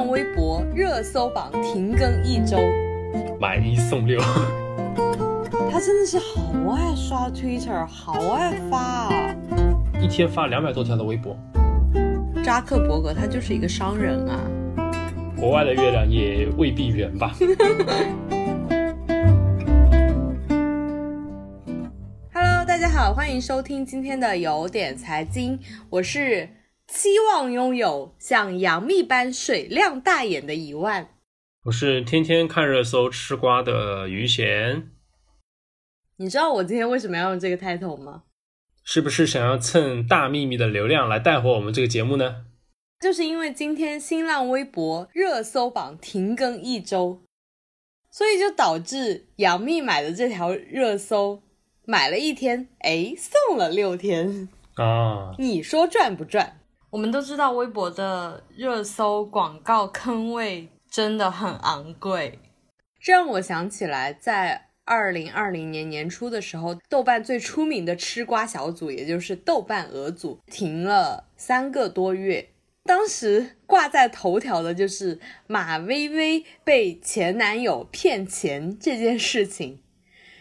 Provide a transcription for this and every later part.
浪微博热搜榜停更一周，买一送六。他真的是好爱刷 Twitter，好爱发啊！一天发两百多条的微博。扎克伯格他就是一个商人啊。国外的月亮也未必圆吧。Hello，大家好，欢迎收听今天的有点财经，我是。期望拥有像杨幂般水亮大眼的一万。我是天天看热搜吃瓜的于贤。你知道我今天为什么要用这个 title 吗？是不是想要蹭大幂幂的流量来带火我们这个节目呢？就是因为今天新浪微博热搜榜停更一周，所以就导致杨幂买的这条热搜买了一天，哎，送了六天啊！你说赚不赚？我们都知道微博的热搜广告坑位真的很昂贵，这让我想起来，在二零二零年年初的时候，豆瓣最出名的吃瓜小组，也就是豆瓣鹅组，停了三个多月。当时挂在头条的就是马薇薇被前男友骗钱这件事情，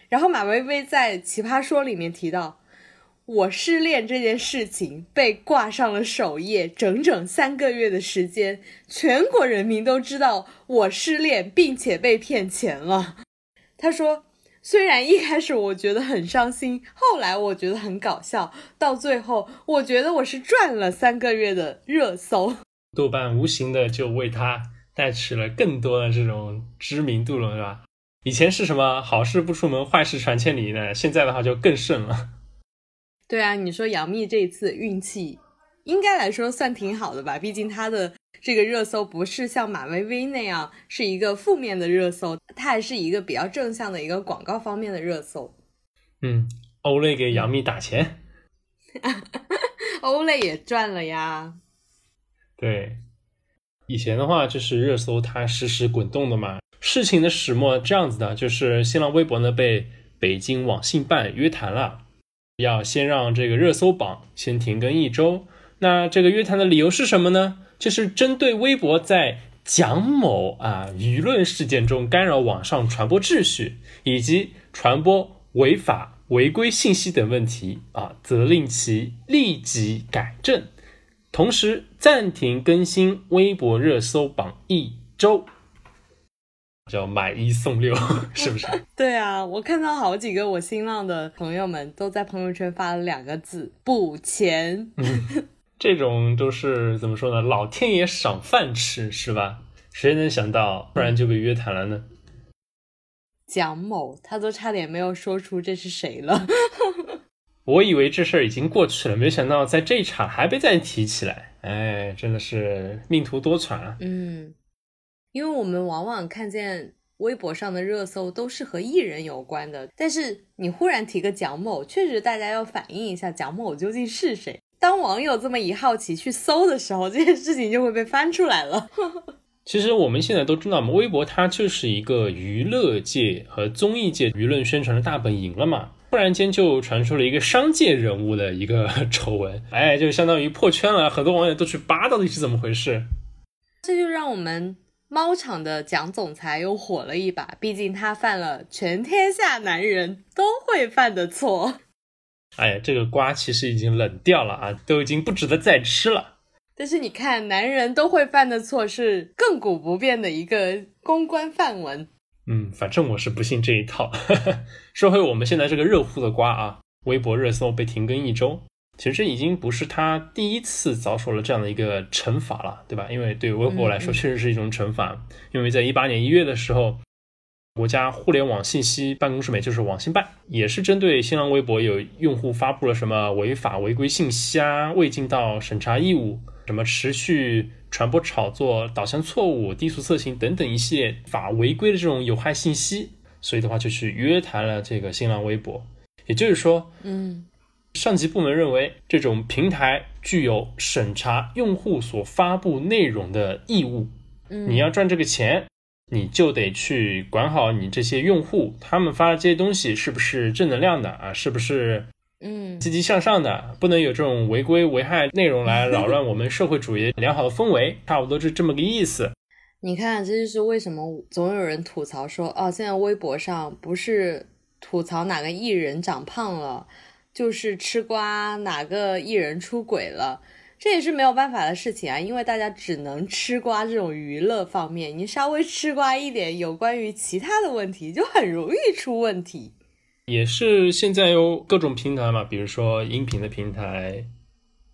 然后马薇薇在《奇葩说》里面提到。我失恋这件事情被挂上了首页，整整三个月的时间，全国人民都知道我失恋并且被骗钱了。他说，虽然一开始我觉得很伤心，后来我觉得很搞笑，到最后我觉得我是赚了三个月的热搜。豆瓣无形的就为他带起了更多的这种知名度了，是吧？以前是什么好事不出门，坏事传千里呢？现在的话就更甚了。对啊，你说杨幂这一次运气应该来说算挺好的吧？毕竟她的这个热搜不是像马薇薇那样是一个负面的热搜，它还是一个比较正向的一个广告方面的热搜。嗯，欧蕾给杨幂打钱，欧蕾也赚了呀。对，以前的话就是热搜它实时滚动的嘛。事情的始末这样子的，就是新浪微博呢被北京网信办约谈了。要先让这个热搜榜先停更一周，那这个约谈的理由是什么呢？就是针对微博在蒋某啊舆论事件中干扰网上传播秩序，以及传播违法违规信息等问题啊，责令其立即改正，同时暂停更新微博热搜榜一周。叫买一送六，是不是？对啊，我看到好几个我新浪的朋友们都在朋友圈发了两个字“补钱”。这种都是怎么说呢？老天爷赏饭吃，是吧？谁能想到突然就被约谈了呢？蒋某，他都差点没有说出这是谁了。我以为这事儿已经过去了，没想到在这一场还被再提起来。哎，真的是命途多舛啊！嗯。因为我们往往看见微博上的热搜都是和艺人有关的，但是你忽然提个蒋某，确实大家要反映一下蒋某究竟是谁。当网友这么一好奇去搜的时候，这件事情就会被翻出来了。其实我们现在都知道嘛，微博它就是一个娱乐界和综艺界舆论宣传的大本营了嘛。突然间就传出了一个商界人物的一个 丑闻，哎，就相当于破圈了，很多网友都去扒到底是怎么回事。这就让我们。猫场的蒋总裁又火了一把，毕竟他犯了全天下男人都会犯的错。哎呀，这个瓜其实已经冷掉了啊，都已经不值得再吃了。但是你看，男人都会犯的错是亘古不变的一个公关范文。嗯，反正我是不信这一套。说回我们现在这个热乎的瓜啊，微博热搜被停更一周。其实这已经不是他第一次遭受了这样的一个惩罚了，对吧？因为对微博来说，确实是一种惩罚。因为在一八年一月的时候，国家互联网信息办公室，也就是网信办，也是针对新浪微博有用户发布了什么违法违规信息啊，未尽到审查义务，什么持续传播炒作、导向错误、低俗色情等等一系列法违规的这种有害信息，所以的话就去约谈了这个新浪微博。也就是说，嗯。上级部门认为，这种平台具有审查用户所发布内容的义务。嗯，你要赚这个钱，你就得去管好你这些用户，他们发的这些东西是不是正能量的啊？是不是嗯积极向上的？不能有这种违规危害内容来扰乱我们社会主义良好的氛围。差不多是这么个意思。你看，这就是为什么总有人吐槽说，哦，现在微博上不是吐槽哪个艺人长胖了，就是吃瓜哪个艺人出轨了。这也是没有办法的事情啊，因为大家只能吃瓜这种娱乐方面，你稍微吃瓜一点，有关于其他的问题就很容易出问题。也是现在有各种平台嘛，比如说音频的平台、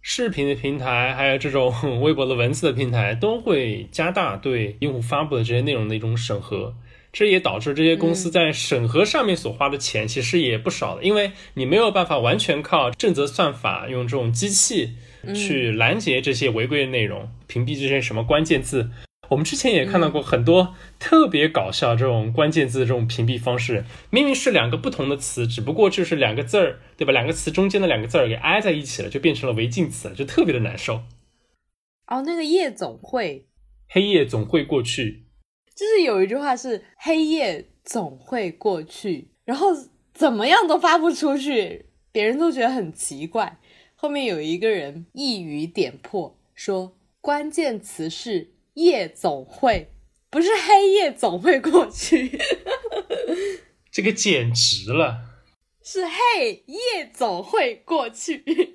视频的平台，还有这种微博的文字的平台，都会加大对用户发布的这些内容的一种审核。这也导致这些公司在审核上面所花的钱其实也不少的，因为你没有办法完全靠正则算法用这种机器去拦截这些违规的内容，屏蔽这些什么关键字。我们之前也看到过很多特别搞笑这种关键字的这种屏蔽方式，明明是两个不同的词，只不过就是两个字儿，对吧？两个词中间的两个字儿给挨在一起了，就变成了违禁词，就特别的难受。哦，那个夜总会，黑夜总会过去。就是有一句话是“黑夜总会过去”，然后怎么样都发不出去，别人都觉得很奇怪。后面有一个人一语点破，说关键词是“夜总会”，不是“黑夜总会过去”。这个简直了，是“嘿夜总会过去”。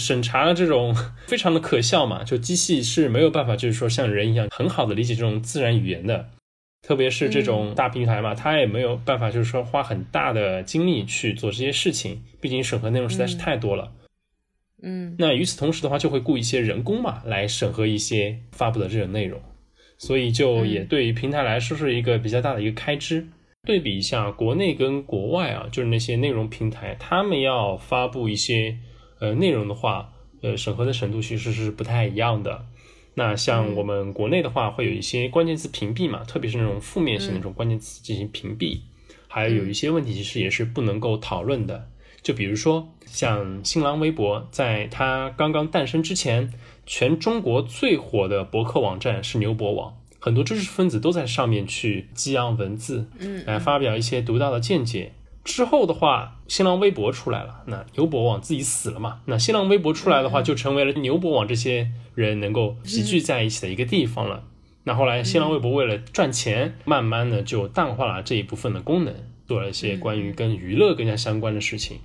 审查的这种非常的可笑嘛，就机器是没有办法，就是说像人一样很好的理解这种自然语言的，特别是这种大平台嘛，它也没有办法，就是说花很大的精力去做这些事情，毕竟审核内容实在是太多了。嗯，那与此同时的话，就会雇一些人工嘛，来审核一些发布的这种内容，所以就也对于平台来说是一个比较大的一个开支。对比一下国内跟国外啊，就是那些内容平台，他们要发布一些。呃，内容的话，呃，审核的程度其实是不太一样的。那像我们国内的话，会有一些关键词屏蔽嘛，特别是那种负面性的那种关键词进行屏蔽。还有有一些问题其实也是不能够讨论的。就比如说，像新浪微博，在它刚刚诞生之前，全中国最火的博客网站是牛博网，很多知识分子都在上面去激昂文字，嗯，来发表一些独到的见解。之后的话，新浪微博出来了，那牛博网自己死了嘛？那新浪微博出来的话，就成为了牛博网这些人能够集聚在一起的一个地方了。那后来新浪微博为了赚钱，慢慢的就淡化了这一部分的功能，做了一些关于跟娱乐更加相关的事情。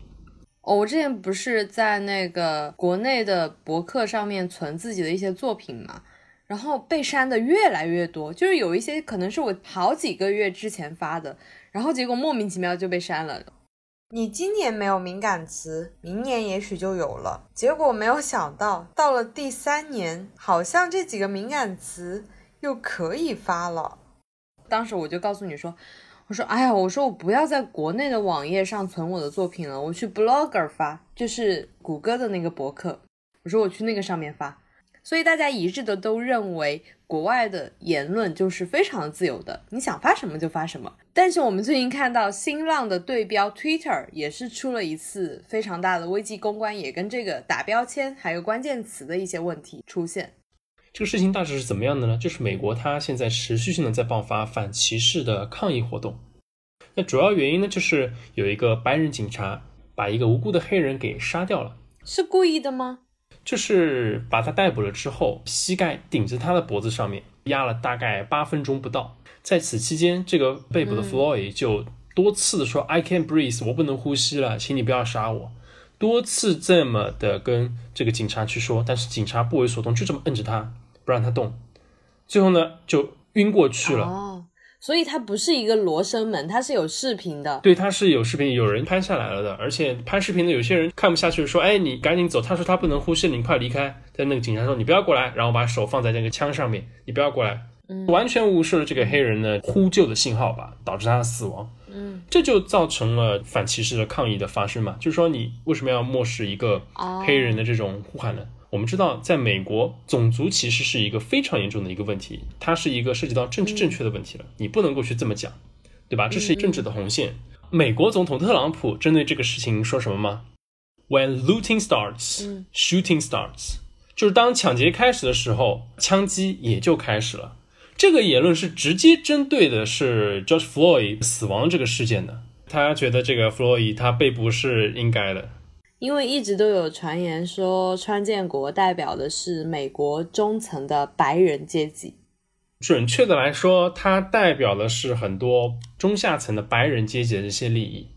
哦，我之前不是在那个国内的博客上面存自己的一些作品嘛，然后被删的越来越多，就是有一些可能是我好几个月之前发的。然后结果莫名其妙就被删了。你今年没有敏感词，明年也许就有了。结果没有想到，到了第三年，好像这几个敏感词又可以发了。当时我就告诉你说：“我说，哎呀，我说我不要在国内的网页上存我的作品了，我去 Blogger 发，就是谷歌的那个博客。我说我去那个上面发。”所以大家一致的都认为，国外的言论就是非常的自由的，你想发什么就发什么。但是我们最近看到新浪的对标 Twitter 也是出了一次非常大的危机公关，也跟这个打标签还有关键词的一些问题出现。这个事情大致是怎么样的呢？就是美国它现在持续性的在爆发反歧视的抗议活动。那主要原因呢，就是有一个白人警察把一个无辜的黑人给杀掉了，是故意的吗？就是把他逮捕了之后，膝盖顶着他的脖子上面压了大概八分钟不到。在此期间，这个被捕的 Floyd 就多次的说 “I can't breathe”，我不能呼吸了，请你不要杀我。多次这么的跟这个警察去说，但是警察不为所动，就这么摁着他不让他动。最后呢，就晕过去了。所以它不是一个罗生门，它是有视频的。对，它是有视频，有人拍下来了的。而且拍视频的有些人看不下去，说：“哎，你赶紧走。”他说他不能呼吸，你快离开。但那个警察说：“你不要过来。”然后把手放在那个枪上面，你不要过来，嗯完全无视了这个黑人的呼救的信号吧，导致他的死亡。嗯，这就造成了反歧视的抗议的发生嘛？就是说，你为什么要漠视一个黑人的这种呼喊呢？我们知道，在美国，种族歧视是一个非常严重的一个问题，它是一个涉及到政治正确的问题了。你不能够去这么讲，对吧？这是政治的红线。美国总统特朗普针对这个事情说什么吗？When looting starts, shooting starts，就是当抢劫开始的时候，枪击也就开始了。这个言论是直接针对的是 George Floyd 死亡这个事件的。他觉得这个 Floyd 他被捕是应该的。因为一直都有传言说，川建国代表的是美国中层的白人阶级，准确的来说，它代表的是很多中下层的白人阶级的这些利益。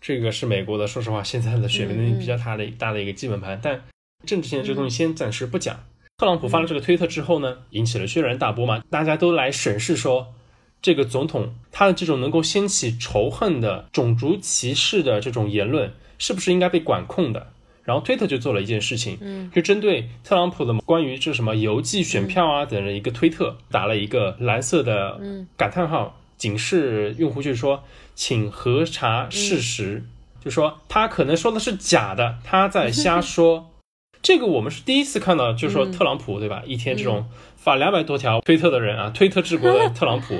这个是美国的，说实话，现在的选民比较大的大的一个基本盘。但政治性的这个东西先暂时不讲。特朗普发了这个推特之后呢，引起了轩然大波嘛，大家都来审视说，这个总统他的这种能够掀起仇恨的种族歧视的这种言论，是不是应该被管控的？然后推特就做了一件事情，嗯，就针对特朗普的关于这什么邮寄选票啊等的一个推特，打了一个蓝色的感叹号，警示用户，就是说，请核查事实，就说他可能说的是假的，他在瞎 说。这个我们是第一次看到，就是说特朗普对吧？一天这种发两百多条推特的人啊，推特治国的特朗普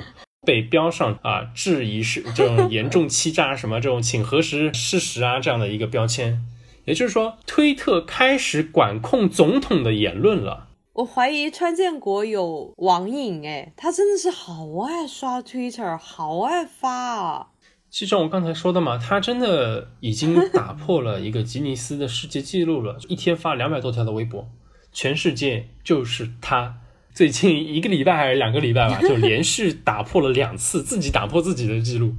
被标上啊质疑是这种 严重欺诈什么这种请核实事实啊这样的一个标签，也就是说推特开始管控总统的言论了。我怀疑川建国有网瘾哎，他真的是好爱刷 Twitter，好爱发啊。就像我刚才说的嘛，他真的已经打破了一个吉尼斯的世界纪录了，一天发两百多条的微博，全世界就是他。最近一个礼拜还是两个礼拜吧，就连续打破了两次，自己打破自己的记录，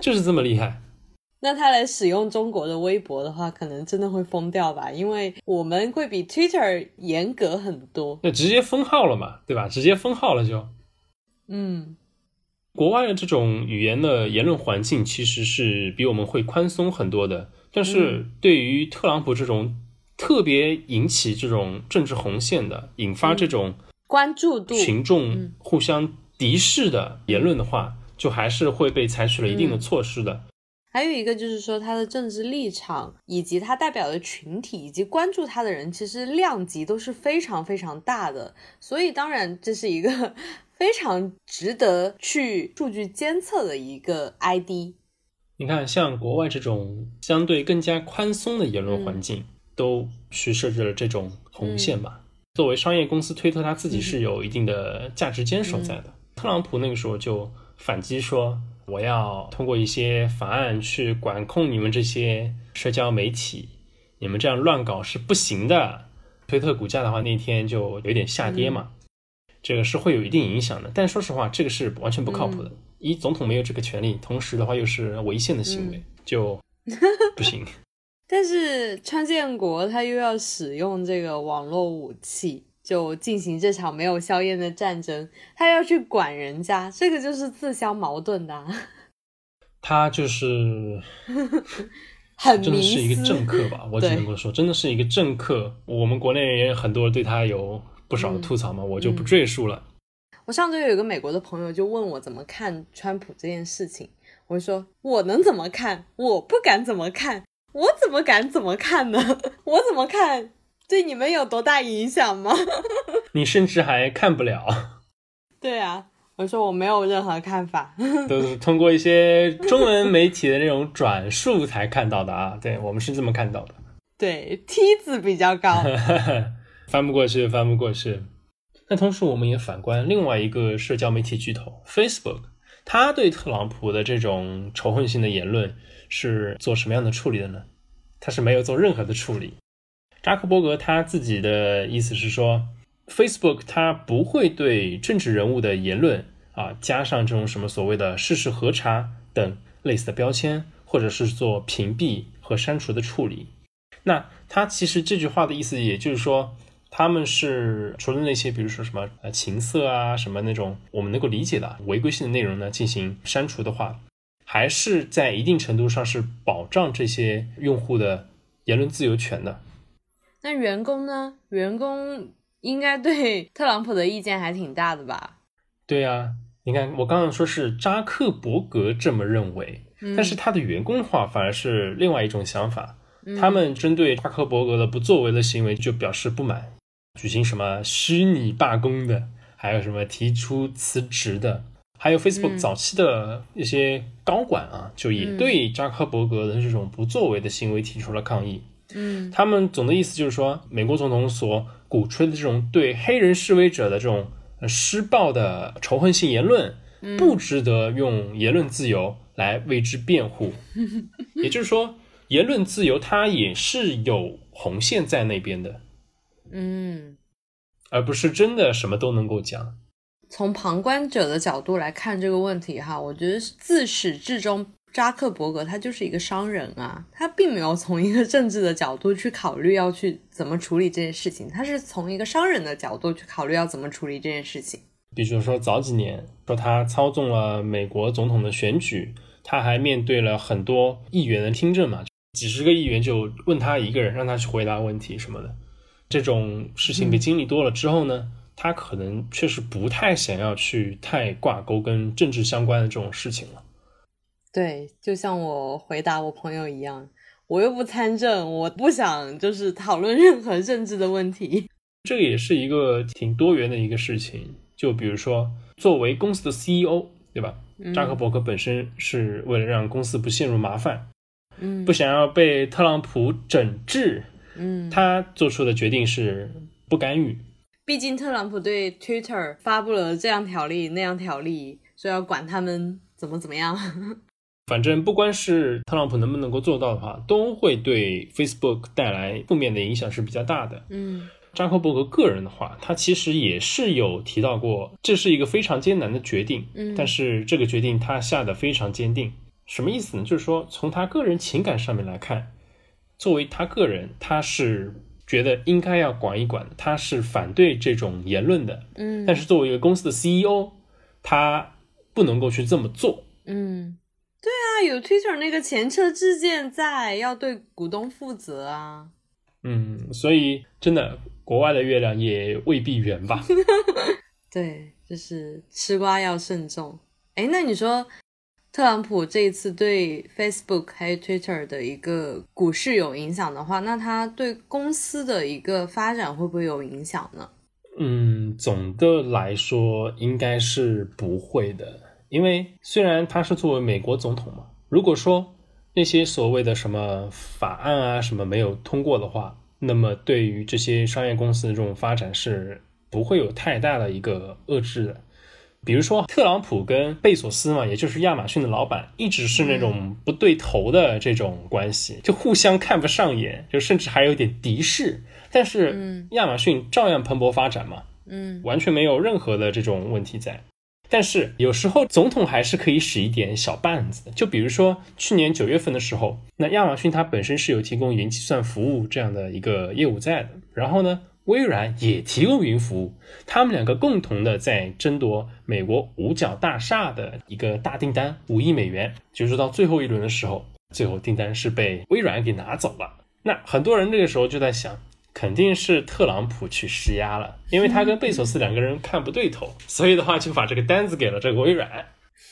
就是这么厉害。那他来使用中国的微博的话，可能真的会疯掉吧？因为我们会比 Twitter 严格很多。那直接封号了嘛，对吧？直接封号了就，嗯。国外的这种语言的言论环境其实是比我们会宽松很多的，但是对于特朗普这种特别引起这种政治红线的、引发这种关注度、群众互相敌视的言论的话，就还是会被采取了一定的措施的。还有一个就是说，他的政治立场以及他代表的群体以及关注他的人，其实量级都是非常非常大的，所以当然这是一个。非常值得去数据监测的一个 ID。你看，像国外这种相对更加宽松的言论环境，都去设置了这种红线吧。作为商业公司，推特它自己是有一定的价值坚守在的。特朗普那个时候就反击说：“我要通过一些法案去管控你们这些社交媒体，你们这样乱搞是不行的。”推特股价的话，那天就有点下跌嘛。这个是会有一定影响的，但说实话，这个是完全不靠谱的。一总统没有这个权利，同时的话又是违宪的行为，就不行。但是川建国他又要使用这个网络武器，就进行这场没有硝烟的战争，他要去管人家，这个就是自相矛盾的。他就是 很真的是一个政客吧？我只能够说，真的是一个政客。我们国内人也很多人对他有。不少的吐槽嘛，我就不赘述了。我上周有一个美国的朋友就问我怎么看川普这件事情，我说我能怎么看？我不敢怎么看，我怎么敢怎么看呢？我怎么看对你们有多大影响吗？你甚至还看不了。对啊，我说我没有任何看法，都是通过一些中文媒体的那种转述才看到的啊。对我们是这么看到的。对，梯子比较高。翻不过去，翻不过去。那同时，我们也反观另外一个社交媒体巨头 Facebook，他对特朗普的这种仇恨性的言论是做什么样的处理的呢？他是没有做任何的处理。扎克伯格他自己的意思是说，Facebook 他不会对政治人物的言论啊加上这种什么所谓的事实核查等类似的标签，或者是做屏蔽和删除的处理。那他其实这句话的意思，也就是说。他们是除了那些，比如说什么呃情色啊，什么那种我们能够理解的违规性的内容呢，进行删除的话，还是在一定程度上是保障这些用户的言论自由权的。那员工呢？员工应该对特朗普的意见还挺大的吧？对呀，你看我刚刚说是扎克伯格这么认为，但是他的员工的话反而是另外一种想法，他们针对扎克伯格的不作为的行为就表示不满。举行什么虚拟罢工的，还有什么提出辞职的，还有 Facebook 早期的一些高管啊，就也对扎克伯格的这种不作为的行为提出了抗议。嗯，他们总的意思就是说，美国总统所鼓吹的这种对黑人示威者的这种施暴的仇恨性言论，不值得用言论自由来为之辩护。也就是说，言论自由它也是有红线在那边的。嗯，而不是真的什么都能够讲。从旁观者的角度来看这个问题哈，我觉得自始至终，扎克伯格他就是一个商人啊，他并没有从一个政治的角度去考虑要去怎么处理这件事情，他是从一个商人的角度去考虑要怎么处理这件事情。比如说早几年说他操纵了美国总统的选举，他还面对了很多议员的听证嘛，几十个议员就问他一个人，让他去回答问题什么的。这种事情被经历多了之后呢，他可能确实不太想要去太挂钩跟政治相关的这种事情了。对，就像我回答我朋友一样，我又不参政，我不想就是讨论任何政治的问题。这个也是一个挺多元的一个事情。就比如说，作为公司的 CEO，对吧？扎克伯格本身是为了让公司不陷入麻烦，嗯，不想要被特朗普整治。嗯，他做出的决定是不干预。毕竟特朗普对 Twitter 发布了这样条例那样条例，说要管他们怎么怎么样。反正不光是特朗普能不能够做到的话，都会对 Facebook 带来负面的影响是比较大的。嗯，扎克伯格个人的话，他其实也是有提到过，这是一个非常艰难的决定。嗯，但是这个决定他下的非常坚定。什么意思呢？就是说从他个人情感上面来看。作为他个人，他是觉得应该要管一管，他是反对这种言论的。嗯，但是作为一个公司的 CEO，他不能够去这么做。嗯，对啊，有 Twitter 那个前车之鉴在，要对股东负责啊。嗯，所以真的，国外的月亮也未必圆吧？对，就是吃瓜要慎重。哎，那你说？特朗普这一次对 Facebook 还有 Twitter 的一个股市有影响的话，那他对公司的一个发展会不会有影响呢？嗯，总的来说应该是不会的，因为虽然他是作为美国总统嘛，如果说那些所谓的什么法案啊什么没有通过的话，那么对于这些商业公司的这种发展是不会有太大的一个遏制的。比如说，特朗普跟贝索斯嘛，也就是亚马逊的老板，一直是那种不对头的这种关系，就互相看不上眼，就甚至还有点敌视。但是，亚马逊照样蓬勃发展嘛，嗯，完全没有任何的这种问题在。但是，有时候总统还是可以使一点小绊子，就比如说去年九月份的时候，那亚马逊它本身是有提供云计算服务这样的一个业务在的，然后呢？微软也提供云服务，他们两个共同的在争夺美国五角大厦的一个大订单，五亿美元。就是到最后一轮的时候，最后订单是被微软给拿走了。那很多人那个时候就在想，肯定是特朗普去施压了，因为他跟贝索斯两个人看不对头，所以的话就把这个单子给了这个微软。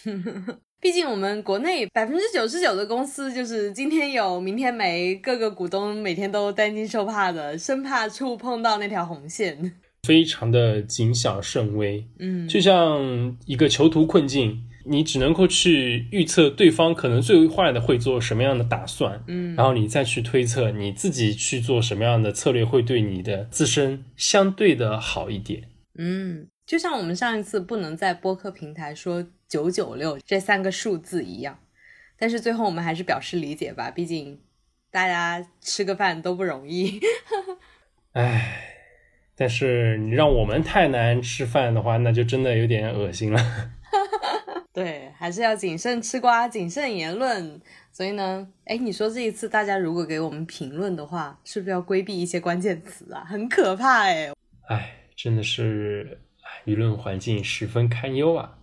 毕竟我们国内百分之九十九的公司就是今天有明天没，各个股东每天都担惊受怕的，生怕触碰到那条红线，非常的谨小慎微。嗯，就像一个囚徒困境，你只能够去预测对方可能最坏的会做什么样的打算，嗯，然后你再去推测你自己去做什么样的策略会对你的自身相对的好一点。嗯，就像我们上一次不能在播客平台说。九九六这三个数字一样，但是最后我们还是表示理解吧，毕竟大家吃个饭都不容易。唉，但是你让我们太难吃饭的话，那就真的有点恶心了。对，还是要谨慎吃瓜，谨慎言论。所以呢，哎，你说这一次大家如果给我们评论的话，是不是要规避一些关键词啊？很可怕哎。哎，真的是舆论环境十分堪忧啊。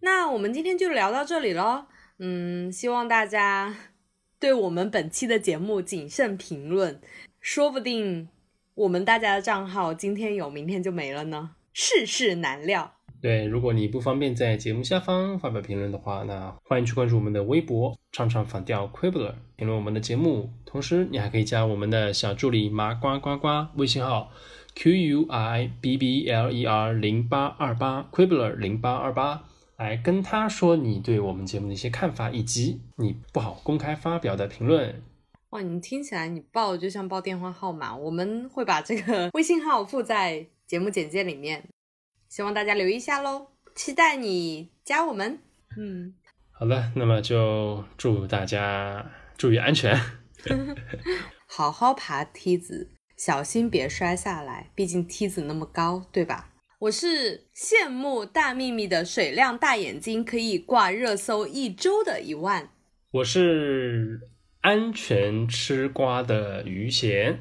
那我们今天就聊到这里喽，嗯，希望大家 对我们本期的节目谨慎评论，说不定我们大家的账号今天有，明天就没了呢，世事难料。对，如果你不方便在节目下方发表评论的话，那欢迎去关注我们的微博，唱唱反调 Quibbler，评论我们的节目。同时，你还可以加我们的小助理麻瓜呱呱微信号 Q U I B B L E R 零八二八 Quibbler 零八二八。来跟他说你对我们节目的一些看法，以及你不好公开发表的评论。哇，你听起来你报就像报电话号码，我们会把这个微信号附在节目简介里面，希望大家留意一下喽，期待你加我们。嗯，好的，那么就祝大家注意安全，好好爬梯子，小心别摔下来，毕竟梯子那么高，对吧？我是羡慕大幂幂的水亮大眼睛可以挂热搜一周的一万。我是安全吃瓜的余贤。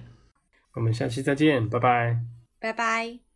我们下期再见，拜拜。拜拜。